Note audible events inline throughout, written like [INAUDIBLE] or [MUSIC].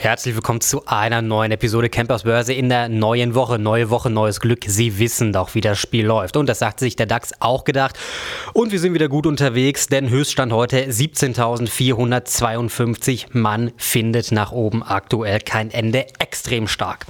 Herzlich willkommen zu einer neuen Episode Campers Börse in der neuen Woche. Neue Woche, neues Glück. Sie wissen doch, wie das Spiel läuft. Und das sagt sich der DAX auch gedacht. Und wir sind wieder gut unterwegs, denn Höchststand heute 17.452. Man findet nach oben aktuell kein Ende. Extrem stark.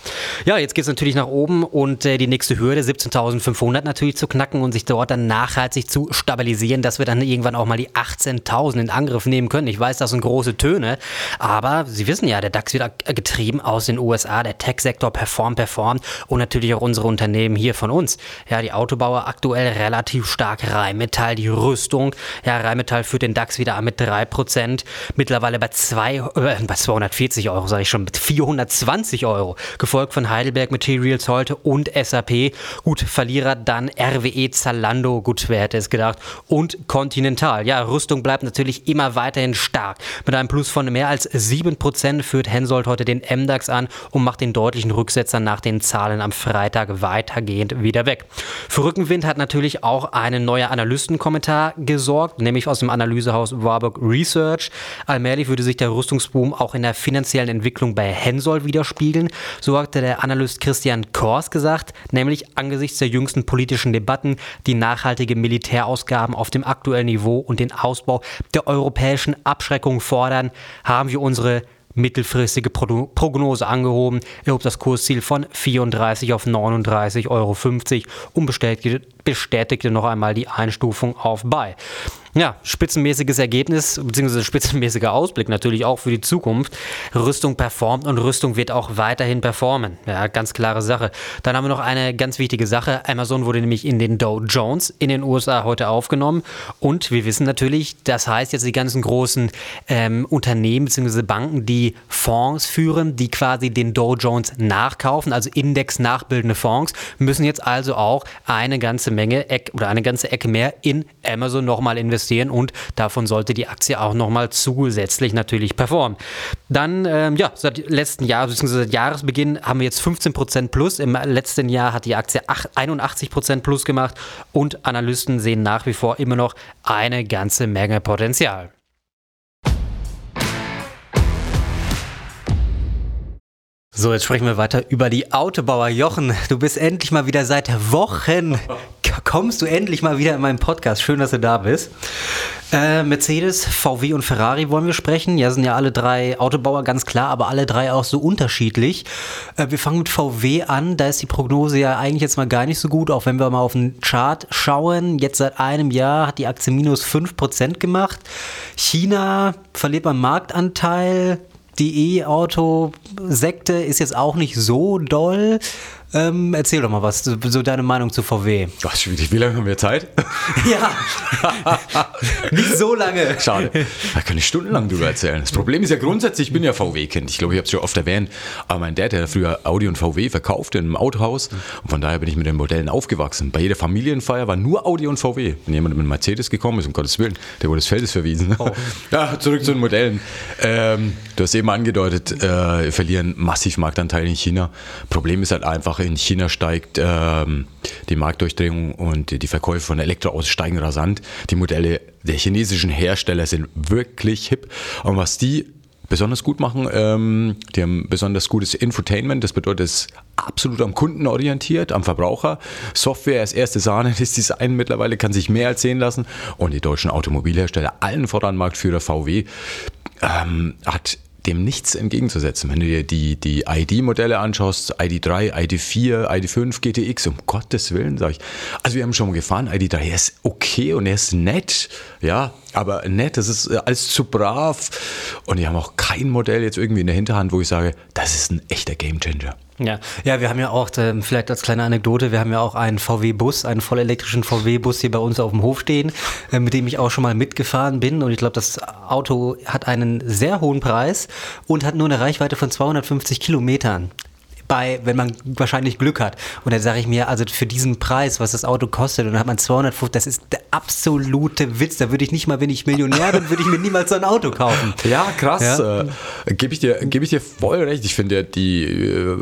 Ja, jetzt geht es natürlich nach oben und äh, die nächste Hürde 17.500 natürlich zu knacken und sich dort dann nachhaltig zu stabilisieren, dass wir dann irgendwann auch mal die 18.000 in Angriff nehmen können. Ich weiß, das sind große Töne, aber Sie wissen ja, der DAX wieder getrieben aus den USA. Der Tech-Sektor performt, performt und natürlich auch unsere Unternehmen hier von uns. Ja, die Autobauer aktuell relativ stark. Rheinmetall, die Rüstung. Ja, Rheinmetall führt den DAX wieder an mit 3%. Mittlerweile bei, zwei, äh, bei 240 Euro, sage ich schon, mit 420 Euro. Gefolgt von Heidelberg Materials heute und SAP. Gut, Verlierer dann RWE, Zalando, gut, wer hätte es gedacht. Und Continental. Ja, Rüstung bleibt natürlich immer weiterhin stark. Mit einem Plus von mehr als 7% führt Hensoldt Gold heute den MDAX an und macht den deutlichen Rücksetzer nach den Zahlen am Freitag weitergehend wieder weg. Für Rückenwind hat natürlich auch ein neuer Analystenkommentar gesorgt, nämlich aus dem Analysehaus Warburg Research. Allmählich würde sich der Rüstungsboom auch in der finanziellen Entwicklung bei Hensoldt widerspiegeln. So hatte der Analyst Christian Kors gesagt, nämlich angesichts der jüngsten politischen Debatten, die nachhaltige Militärausgaben auf dem aktuellen Niveau und den Ausbau der europäischen Abschreckung fordern, haben wir unsere mittelfristige Prognose angehoben. Er hob das Kursziel von 34 auf 39,50 Euro und bestätigte, bestätigte noch einmal die Einstufung auf Buy. Ja, spitzenmäßiges Ergebnis, beziehungsweise spitzenmäßiger Ausblick natürlich auch für die Zukunft. Rüstung performt und Rüstung wird auch weiterhin performen. Ja, ganz klare Sache. Dann haben wir noch eine ganz wichtige Sache. Amazon wurde nämlich in den Dow Jones in den USA heute aufgenommen. Und wir wissen natürlich, das heißt jetzt die ganzen großen ähm, Unternehmen bzw. Banken, die Fonds führen, die quasi den Dow Jones nachkaufen, also Index nachbildende Fonds, müssen jetzt also auch eine ganze Menge oder eine ganze Ecke mehr in Amazon nochmal investieren und davon sollte die Aktie auch nochmal zusätzlich natürlich performen. Dann, ähm, ja, seit letzten Jahr, beziehungsweise seit Jahresbeginn haben wir jetzt 15% plus. Im letzten Jahr hat die Aktie 81% plus gemacht und Analysten sehen nach wie vor immer noch eine ganze Menge Potenzial. So, jetzt sprechen wir weiter über die Autobauer. Jochen, du bist endlich mal wieder seit Wochen, kommst du endlich mal wieder in meinen Podcast. Schön, dass du da bist. Äh, Mercedes, VW und Ferrari wollen wir sprechen. Ja, sind ja alle drei Autobauer, ganz klar, aber alle drei auch so unterschiedlich. Äh, wir fangen mit VW an. Da ist die Prognose ja eigentlich jetzt mal gar nicht so gut, auch wenn wir mal auf den Chart schauen. Jetzt seit einem Jahr hat die Aktie minus 5% gemacht. China verliert beim Marktanteil die E-Auto-Sekte ist jetzt auch nicht so doll. Ähm, erzähl doch mal was, so, deine Meinung zu VW. Ach. Wie lange haben wir Zeit? [LAUGHS] ja, [LAUGHS] nicht so lange. Schade. Da kann ich stundenlang drüber erzählen. Das Problem ist ja grundsätzlich, ich bin ja VW-Kind. Ich glaube, ich habe es schon oft erwähnt. Aber mein Dad, der hat früher Audi und VW verkauft in einem Autohaus. Und von daher bin ich mit den Modellen aufgewachsen. Bei jeder Familienfeier war nur Audi und VW. Wenn jemand mit einem Mercedes gekommen ist, um Gottes Willen, der wurde des Feldes verwiesen. Oh. [LAUGHS] Ja, zurück zu den Modellen. Ähm, du hast eben angedeutet, äh, wir verlieren massiv Marktanteil in China. Problem ist halt einfach, Sache. In China steigt ähm, die Marktdurchdringung und die Verkäufe von Elektroautos steigen rasant. Die Modelle der chinesischen Hersteller sind wirklich hip. Und was die besonders gut machen. Ähm, die haben besonders gutes Infotainment, das bedeutet, es ist absolut am Kunden orientiert, am Verbraucher. Software als erste Sahne, das Design mittlerweile kann sich mehr erzählen lassen. Und die deutschen Automobilhersteller, allen voran Marktführer VW, ähm, hat dem nichts entgegenzusetzen. Wenn du dir die, die ID-Modelle anschaust, ID3, ID4, ID5, GTX, um Gottes Willen, sage ich. Also wir haben schon mal gefahren, ID3, er ist okay und er ist nett, ja, aber nett, das ist äh, alles zu brav. Und die haben auch kein Modell jetzt irgendwie in der Hinterhand, wo ich sage, das ist ein echter Gamechanger. Ja, ja, wir haben ja auch, äh, vielleicht als kleine Anekdote, wir haben ja auch einen VW-Bus, einen vollelektrischen VW-Bus hier bei uns auf dem Hof stehen, äh, mit dem ich auch schon mal mitgefahren bin. Und ich glaube, das Auto hat einen sehr hohen Preis und hat nur eine Reichweite von 250 Kilometern bei, wenn man wahrscheinlich Glück hat. Und dann sage ich mir, also für diesen Preis, was das Auto kostet, und dann hat man 250, das ist der absolute Witz. Da würde ich nicht mal, wenn ich Millionär bin, würde ich mir niemals so ein Auto kaufen. Ja, krass. Ja? Äh, Gebe ich, dir, geb ich dir voll recht. Ich finde ja die äh,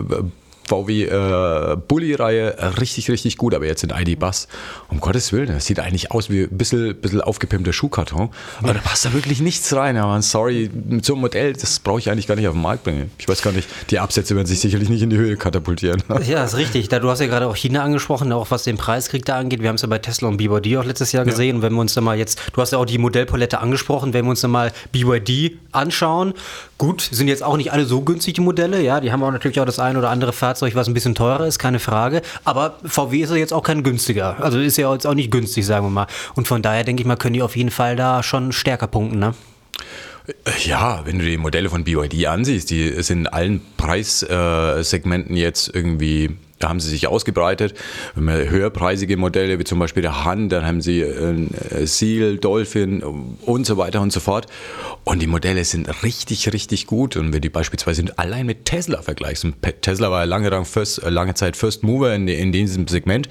VW äh, Bully-Reihe richtig, richtig gut, aber jetzt in ID Bus, um Gottes Willen, das sieht eigentlich aus wie ein bisschen, bisschen aufgepimpter Schuhkarton, aber da passt da wirklich nichts rein. Aber sorry, mit so einem Modell, das brauche ich eigentlich gar nicht auf den Markt bringen. Ich weiß gar nicht, die Absätze werden sich sicherlich nicht in die Höhe katapultieren. [LAUGHS] Ja, ist richtig. Da, du hast ja gerade auch China angesprochen, auch was den Preiskrieg da angeht. Wir haben es ja bei Tesla und BYD auch letztes Jahr gesehen. Ja. Und wenn wir uns da mal jetzt, du hast ja auch die Modellpalette angesprochen, wenn wir uns da mal BYD anschauen, gut, sind jetzt auch nicht alle so günstig, die Modelle. Ja, die haben auch natürlich auch das ein oder andere Fahrzeug, was ein bisschen teurer ist, keine Frage. Aber VW ist ja jetzt auch kein günstiger. Also ist ja jetzt auch nicht günstig, sagen wir mal. Und von daher denke ich mal, können die auf jeden Fall da schon stärker punkten, ne? Ja, wenn du die Modelle von BYD ansiehst, die sind in allen Preissegmenten jetzt irgendwie da haben sie sich ausgebreitet. Höherpreisige Modelle, wie zum Beispiel der Han, dann haben sie äh, Seal, Dolphin und so weiter und so fort. Und die Modelle sind richtig, richtig gut. Und wenn die beispielsweise allein mit Tesla vergleichst, und Tesla war ja lange, First, äh, lange Zeit First Mover in, in diesem Segment,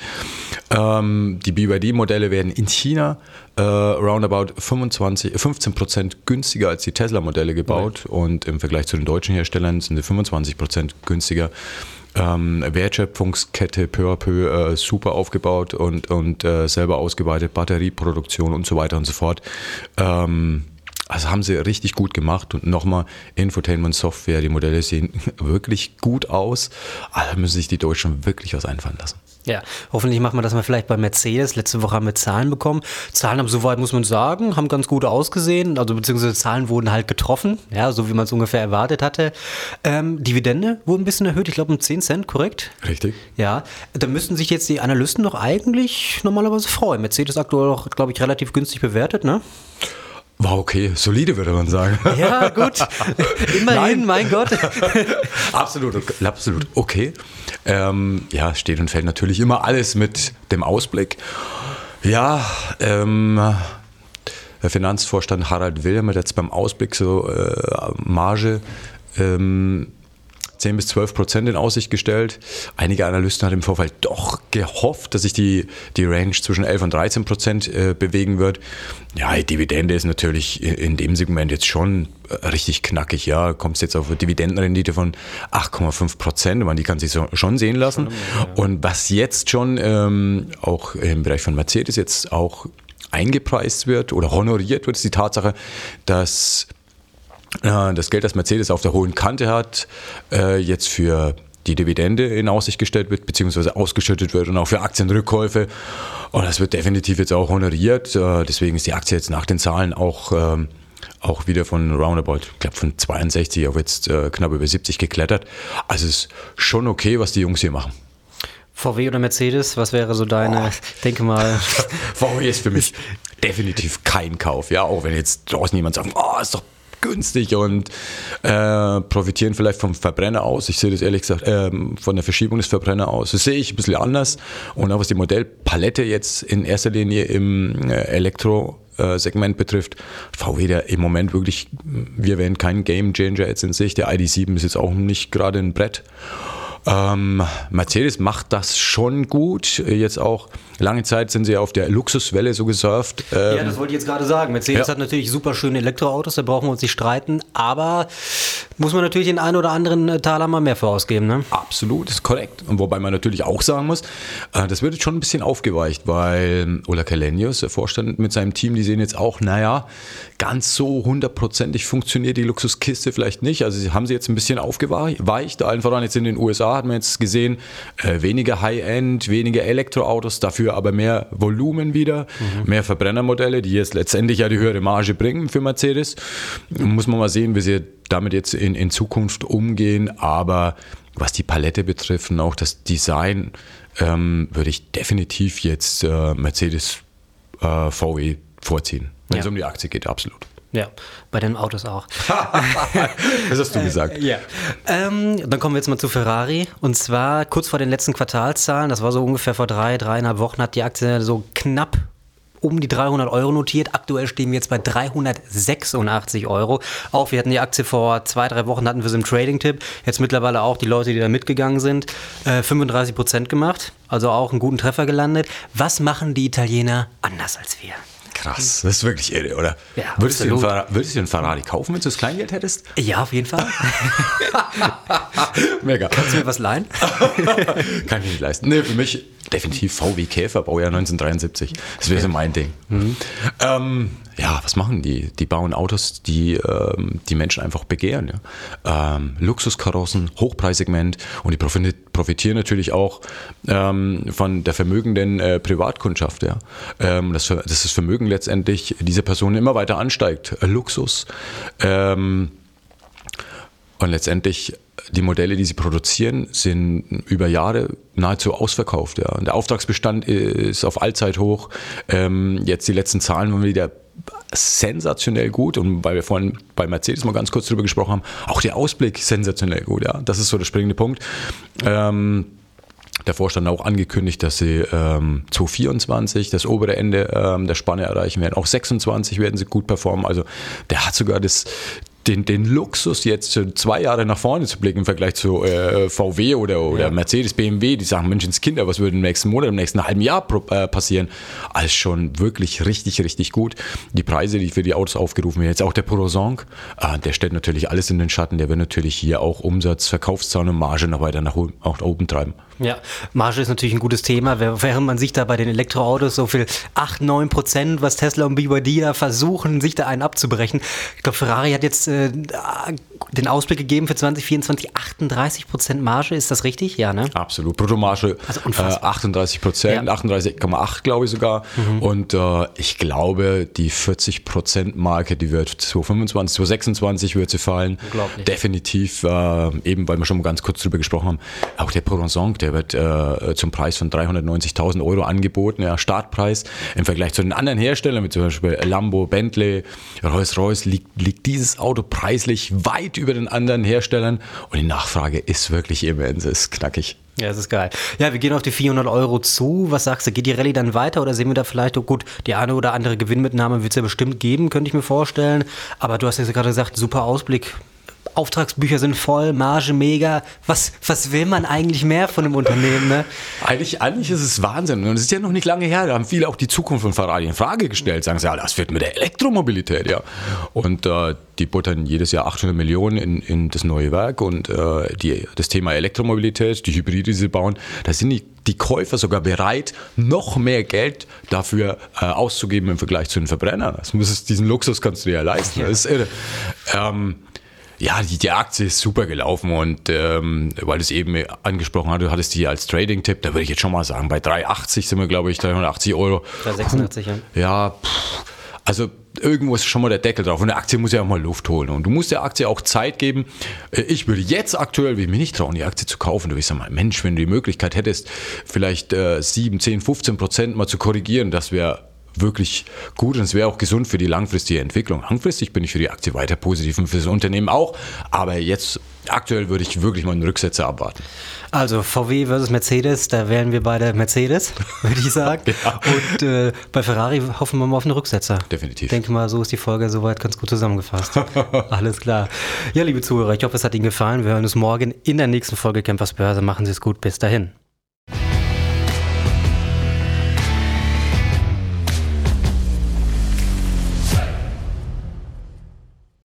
ähm, die BYD-Modelle werden in China äh, roundabout 25, 15 Prozent günstiger als die Tesla-Modelle gebaut. Right. Und im Vergleich zu den deutschen Herstellern sind sie 25 Prozent günstiger ähm, Wertschöpfungskette peu à peu äh, super aufgebaut und, und äh, selber ausgeweitet, Batterieproduktion und so weiter und so fort. Ähm, also haben sie richtig gut gemacht und nochmal Infotainment Software, die Modelle sehen [LAUGHS] wirklich gut aus. Also müssen sich die Deutschen wirklich was einfallen lassen. Ja, hoffentlich machen wir das mal vielleicht bei Mercedes. Letzte Woche haben wir Zahlen bekommen. Zahlen haben soweit, muss man sagen, haben ganz gut ausgesehen. Also beziehungsweise Zahlen wurden halt getroffen, ja, so wie man es ungefähr erwartet hatte. Ähm, Dividende wurde ein bisschen erhöht, ich glaube um 10 Cent, korrekt? Richtig. Ja, da müssten sich jetzt die Analysten doch eigentlich normalerweise freuen. Mercedes aktuell auch, glaube ich, relativ günstig bewertet, ne? War okay, solide würde man sagen. [LAUGHS] Ja, gut. Immerhin, mein Gott. [LAUGHS] absolut, absolut okay. Ähm, ja, steht und fällt natürlich immer alles mit dem Ausblick. Ja, ähm, der Finanzvorstand Harald Wilhelm hat jetzt beim Ausblick so äh, Marge ähm, 10 bis 12 Prozent in Aussicht gestellt. Einige Analysten hatten im Vorfeld doch gehofft, dass sich die, die Range zwischen 11 und 13 Prozent äh, bewegen wird. Ja, die Dividende ist natürlich in dem Segment jetzt schon äh, richtig knackig. Ja, kommst jetzt auf eine Dividendenrendite von 8,5 Prozent. Die kann sich so, schon sehen lassen. Und was jetzt schon ähm, auch im Bereich von Mercedes jetzt auch eingepreist wird oder honoriert wird, ist die Tatsache, dass das Geld, das Mercedes auf der hohen Kante hat, äh, jetzt für die Dividende in Aussicht gestellt wird, beziehungsweise ausgeschüttet wird und auch für Aktienrückkäufe. Und das wird definitiv jetzt auch honoriert. Äh, deswegen ist die Aktie jetzt nach den Zahlen auch, ähm, auch wieder von roundabout, ich glaube von 62 auf jetzt äh, knapp über 70 geklettert. Also es ist schon okay, was die Jungs hier machen. VW oder Mercedes, was wäre so deine, oh. [LAUGHS] denke mal. [LAUGHS] VW ist für mich definitiv kein Kauf, ja, auch wenn jetzt draußen jemand sagt, oh, ist doch günstig und äh, profitieren vielleicht vom Verbrenner aus. Ich sehe das ehrlich gesagt äh, von der Verschiebung des Verbrenners aus. Das sehe ich ein bisschen anders. Und auch was die Modellpalette jetzt in erster Linie im äh, Elektro Segment betrifft, VW der im Moment wirklich, wir werden kein Game Changer jetzt in sich. Der ID7 ist jetzt auch nicht gerade ein Brett. Ähm, Mercedes macht das schon gut. Jetzt auch lange Zeit sind sie auf der Luxuswelle so gesurft. Ähm, ja, das wollte ich jetzt gerade sagen. Mercedes ja. hat natürlich super schöne Elektroautos, da brauchen wir uns nicht streiten, aber muss man natürlich den einen oder anderen äh, Taler mal mehr für ausgeben. Ne? Absolut, ist korrekt. Und wobei man natürlich auch sagen muss, äh, das wird jetzt schon ein bisschen aufgeweicht, weil Ola Kalenius, der Vorstand mit seinem Team, die sehen jetzt auch, naja, ganz so hundertprozentig funktioniert die Luxuskiste vielleicht nicht. Also sie haben sie jetzt ein bisschen aufgeweicht. Allen voran jetzt in den USA hat man jetzt gesehen, äh, weniger High-End, weniger Elektroautos, dafür aber mehr Volumen wieder, mhm. mehr Verbrennermodelle, die jetzt letztendlich ja die höhere Marge bringen für Mercedes. Muss man mal sehen, wie sie damit jetzt in, in Zukunft umgehen. Aber was die Palette betrifft und auch das Design, ähm, würde ich definitiv jetzt äh, Mercedes äh, VW vorziehen, wenn ja. es um die Aktie geht, absolut. Ja, bei den Autos auch. [LAUGHS] das hast du gesagt. Äh, ja. Ähm, dann kommen wir jetzt mal zu Ferrari. Und zwar kurz vor den letzten Quartalszahlen, das war so ungefähr vor drei, dreieinhalb Wochen, hat die Aktie so knapp um die 300 Euro notiert. Aktuell stehen wir jetzt bei 386 Euro. Auch wir hatten die Aktie vor zwei, drei Wochen, hatten wir sie im Trading-Tipp. Jetzt mittlerweile auch die Leute, die da mitgegangen sind, äh, 35 Prozent gemacht. Also auch einen guten Treffer gelandet. Was machen die Italiener anders als wir? krass. Das ist wirklich irre, oder? Ja, würdest, du einen würdest du einen Ferrari kaufen, wenn du das Kleingeld hättest? Ja, auf jeden Fall. [LAUGHS] Mega. Kannst du mir was leihen? [LAUGHS] Kann ich nicht leisten. Nee, für mich definitiv VW Käfer, Baujahr 1973. Das wäre so mein Ding. Ähm, ja, was machen die? Die bauen Autos, die ähm, die Menschen einfach begehren. Ja? Ähm, Luxuskarossen, Hochpreissegment und die profi- profitieren natürlich auch ähm, von der vermögenden äh, Privatkundschaft. Ja? Ähm, das, Ver- dass das Vermögen letztendlich dieser Person immer weiter ansteigt. Luxus. Ähm, und letztendlich die Modelle, die sie produzieren, sind über Jahre nahezu ausverkauft. Ja. Der Auftragsbestand ist auf Allzeit hoch. Ähm, jetzt die letzten Zahlen waren wieder sensationell gut und weil wir vorhin bei Mercedes mal ganz kurz drüber gesprochen haben, auch der Ausblick sensationell gut. Ja. Das ist so der springende Punkt. Ähm, der Vorstand hat auch angekündigt, dass sie ähm, 2024 das obere Ende ähm, der Spanne erreichen werden. Auch 26 werden sie gut performen. Also der hat sogar das, den, den Luxus, jetzt zwei Jahre nach vorne zu blicken im Vergleich zu äh, VW oder, oder Ja. Mercedes, BMW, die sagen, Menschenskinder, was würde im nächsten Monat, im nächsten halben Jahr äh, passieren? Alles schon wirklich richtig, richtig gut. Die Preise, die für die Autos aufgerufen werden, jetzt auch der Porosong, äh, der stellt natürlich alles in den Schatten. Der wird natürlich hier auch Umsatz, Verkaufszahlen und Marge noch weiter nach, o- auch nach oben treiben. Ja, Marge ist natürlich ein gutes Thema, während man sich da bei den Elektroautos so viel 8, 9 Prozent, was Tesla und BYD da versuchen, sich da einen abzubrechen. Ich glaube, Ferrari hat jetzt äh, den Ausblick gegeben für 2024 38 Prozent Marge, ist das richtig? Ja, ne? Absolut. Bruttomarge Also äh, unfassbar. 38 Prozent, Ja. Mhm. 38,8 glaube ich sogar. Und äh, ich glaube, die 40 Prozent Marke, die wird 2025, 2026 wird sie fallen. Definitiv, äh, eben weil wir schon mal ganz kurz drüber gesprochen haben. Auch der Poronsong, der wird äh, zum Preis von 390.000 Euro angeboten, ja, Startpreis. Im Vergleich zu den anderen Herstellern, wie zum Beispiel Lambo, Bentley, Rolls-Royce, liegt, liegt dieses Auto preislich weit über den anderen Herstellern. Und die Nachfrage ist wirklich immens, ist knackig. Ja, das ist geil. Ja, wir gehen auf die 400 Euro zu. Was sagst du? Geht die Rallye dann weiter oder sehen wir da vielleicht, oh gut, die eine oder andere Gewinnmitnahme wird es ja bestimmt geben, könnte ich mir vorstellen. Aber du hast ja gerade gesagt, super Ausblick. Auftragsbücher sind voll, Marge mega. Was, was will man eigentlich mehr von einem Unternehmen, ne? Eigentlich, eigentlich ist es Wahnsinn. Und es ist ja noch nicht lange her. Da haben viele auch die Zukunft von Ferrari in Frage gestellt. Sagen sie, ja, das wird mit der Elektromobilität, ja. Und äh, die buttern jedes Jahr 800 Millionen in, in das neue Werk. Und äh, die, das Thema Elektromobilität, die Hybride, die sie bauen, da sind die, die Käufer sogar bereit, noch mehr Geld dafür äh, auszugeben im Vergleich zu den Verbrennern. Das muss es, diesen Luxus kannst du dir ja leisten. Das ist irre. Ähm, ja, die, die Aktie ist super gelaufen und ähm, weil du es eben angesprochen hast, du hattest die als Trading-Tipp, da würde ich jetzt schon mal sagen, bei 380 sind wir, glaube ich, 380 Euro. 386, ja. Ja, pff, also irgendwo ist schon mal der Deckel drauf und eine Aktie muss ja auch mal Luft holen und du musst der Aktie auch Zeit geben. Äh, Ich würde jetzt aktuell, würde ich mir nicht trauen, die Aktie zu kaufen. Du sag mal, Mensch, wenn du die Möglichkeit hättest, vielleicht äh, 7, 10, 15 Prozent mal zu korrigieren, das wäre wirklich gut und es wäre auch gesund für die langfristige Entwicklung. Langfristig bin ich für die Aktie weiter positiv und für das Unternehmen auch, aber jetzt aktuell würde ich wirklich mal einen Rücksetzer abwarten. Also VW versus Mercedes, da wählen wir beide Mercedes, [LAUGHS] würde ich sagen. Ja. Und äh, bei Ferrari hoffen wir mal auf einen Rücksetzer. Definitiv. Ich denke mal, so ist die Folge soweit ganz gut zusammengefasst. [LAUGHS] Alles klar. Ja, liebe Zuhörer, ich hoffe, es hat Ihnen gefallen. Wir hören uns morgen in der nächsten Folge Campers Börse. Machen Sie es gut. Bis dahin.